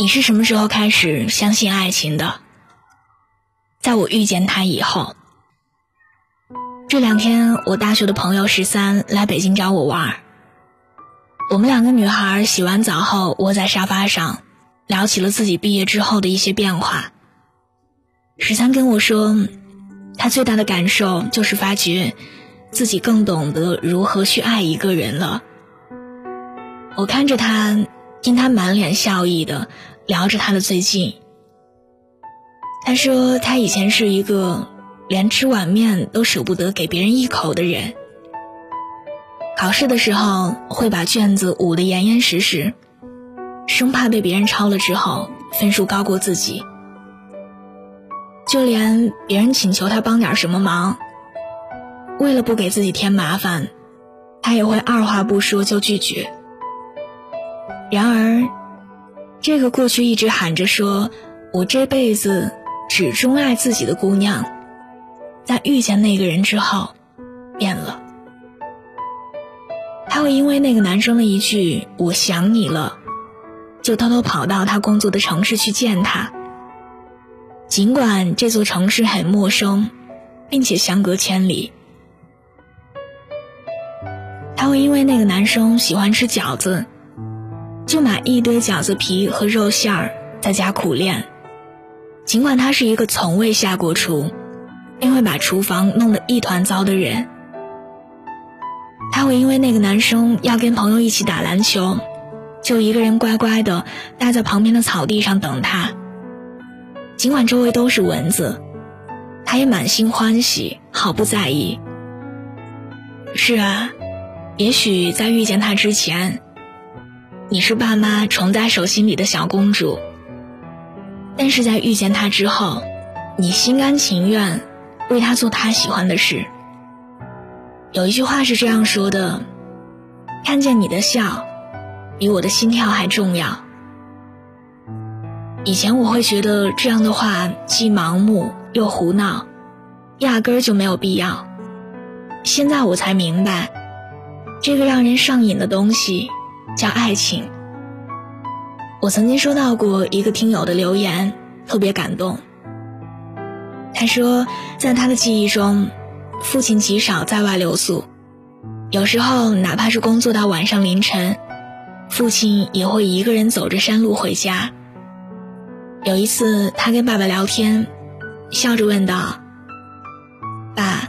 你是什么时候开始相信爱情的？在我遇见他以后。这两天，我大学的朋友十三来北京找我玩。我们两个女孩洗完澡后，窝在沙发上，聊起了自己毕业之后的一些变化。十三跟我说，他最大的感受就是发觉自己更懂得如何去爱一个人了。我看着他。听他满脸笑意的聊着他的最近，他说他以前是一个连吃碗面都舍不得给别人一口的人，考试的时候会把卷子捂得严严实实，生怕被别人抄了之后分数高过自己，就连别人请求他帮点什么忙，为了不给自己添麻烦，他也会二话不说就拒绝。然而，这个过去一直喊着说“我这辈子只钟爱自己的姑娘”，在遇见那个人之后，变了。她会因为那个男生的一句“我想你了”，就偷偷跑到他工作的城市去见他。尽管这座城市很陌生，并且相隔千里，她会因为那个男生喜欢吃饺子。就买一堆饺子皮和肉馅儿，在家苦练。尽管他是一个从未下过厨，并会把厨房弄得一团糟的人，他会因为那个男生要跟朋友一起打篮球，就一个人乖乖的待在旁边的草地上等他。尽管周围都是蚊子，他也满心欢喜，毫不在意。是啊，也许在遇见他之前。你是爸妈宠在手心里的小公主，但是在遇见他之后，你心甘情愿为他做他喜欢的事。有一句话是这样说的：“看见你的笑，比我的心跳还重要。”以前我会觉得这样的话既盲目又胡闹，压根儿就没有必要。现在我才明白，这个让人上瘾的东西。叫爱情。我曾经收到过一个听友的留言，特别感动。他说，在他的记忆中，父亲极少在外留宿，有时候哪怕是工作到晚上凌晨，父亲也会一个人走着山路回家。有一次，他跟爸爸聊天，笑着问道：“爸，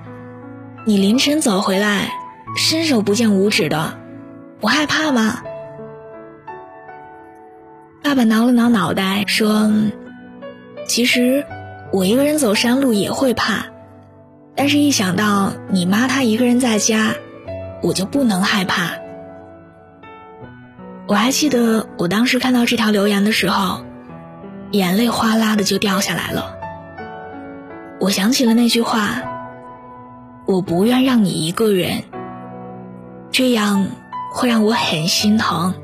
你凌晨走回来，伸手不见五指的，不害怕吗？”爸爸挠了挠脑袋，说：“其实我一个人走山路也会怕，但是一想到你妈她一个人在家，我就不能害怕。”我还记得我当时看到这条留言的时候，眼泪哗啦的就掉下来了。我想起了那句话：“我不愿让你一个人，这样会让我很心疼。”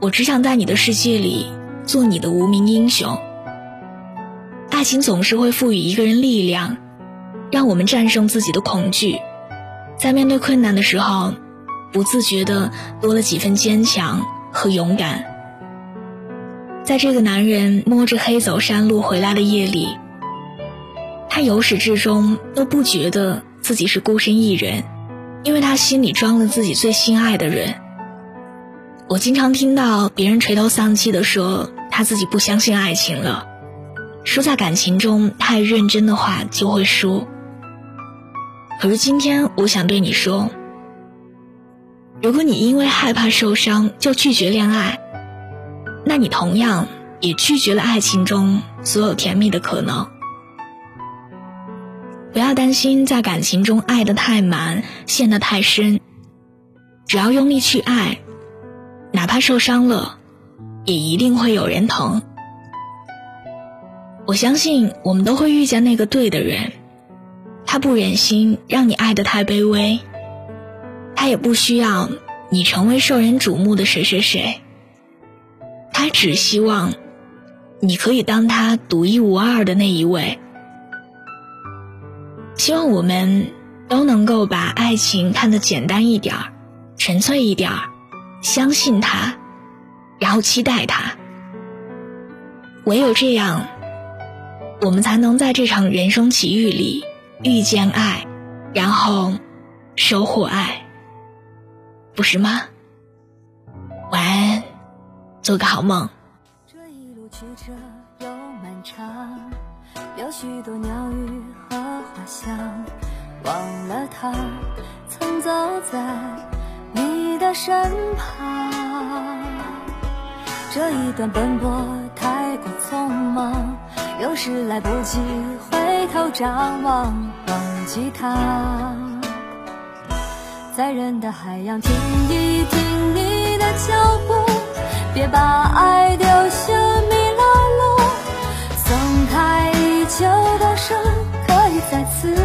我只想在你的世界里做你的无名英雄。爱情总是会赋予一个人力量，让我们战胜自己的恐惧，在面对困难的时候，不自觉的多了几分坚强和勇敢。在这个男人摸着黑走山路回来的夜里，他由始至终都不觉得自己是孤身一人，因为他心里装了自己最心爱的人。我经常听到别人垂头丧气的说他自己不相信爱情了，说在感情中太认真的话就会输。可是今天我想对你说，如果你因为害怕受伤就拒绝恋爱，那你同样也拒绝了爱情中所有甜蜜的可能。不要担心在感情中爱得太满，陷得太深，只要用力去爱。哪怕受伤了，也一定会有人疼。我相信我们都会遇见那个对的人，他不忍心让你爱得太卑微，他也不需要你成为受人瞩目的谁谁谁，他只希望你可以当他独一无二的那一位。希望我们都能够把爱情看得简单一点儿，纯粹一点儿。相信他，然后期待他。唯有这样，我们才能在这场人生奇遇里遇见爱，然后收获爱，不是吗？晚安，做个好梦。这一路曲折又漫长，有许多鸟语和花香，忘了他曾走在的身旁。这一段奔波太过匆忙，有时来不及回头张望，忘记他，在人的海洋听一听你的脚步，别把爱丢下迷了路，松开已久的手，可以再次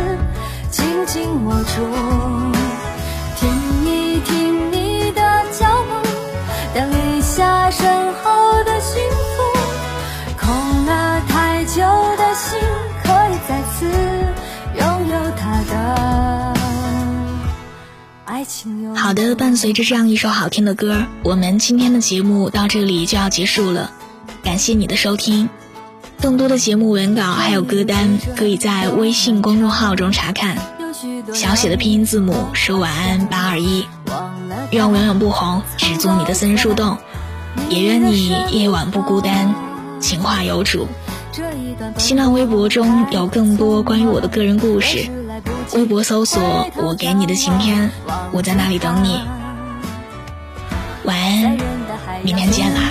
紧紧握住。听好的，伴随着这样一首好听的歌，我们今天的节目到这里就要结束了。感谢你的收听，更多的节目文稿还有歌单可以在微信公众号中查看。小写的拼音字母说晚安八二一，愿我永远不红，只做你的私人树洞，也愿你夜晚不孤单，情话有主。新浪微博中有更多关于我的个人故事。微博搜索“我给你的晴天”，我在那里等你。晚安，明天见啦。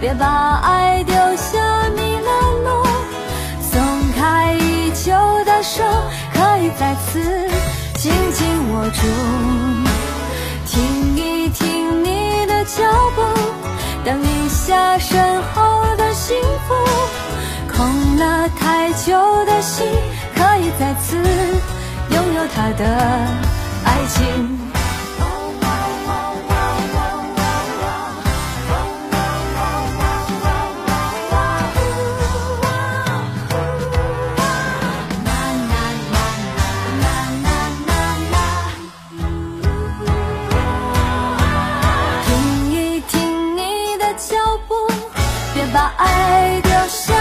别把爱丢下迷了路，松开已久的手，可以再次紧紧握住。听一听你的脚步，等一下身后的幸福。空了太久的心，可以再次拥有他的爱情。听一听你的脚步，别把爱丢下。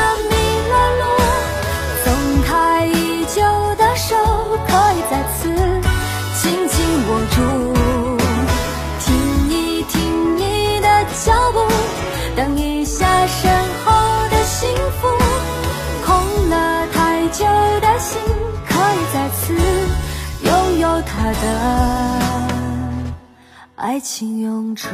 的爱情永驻。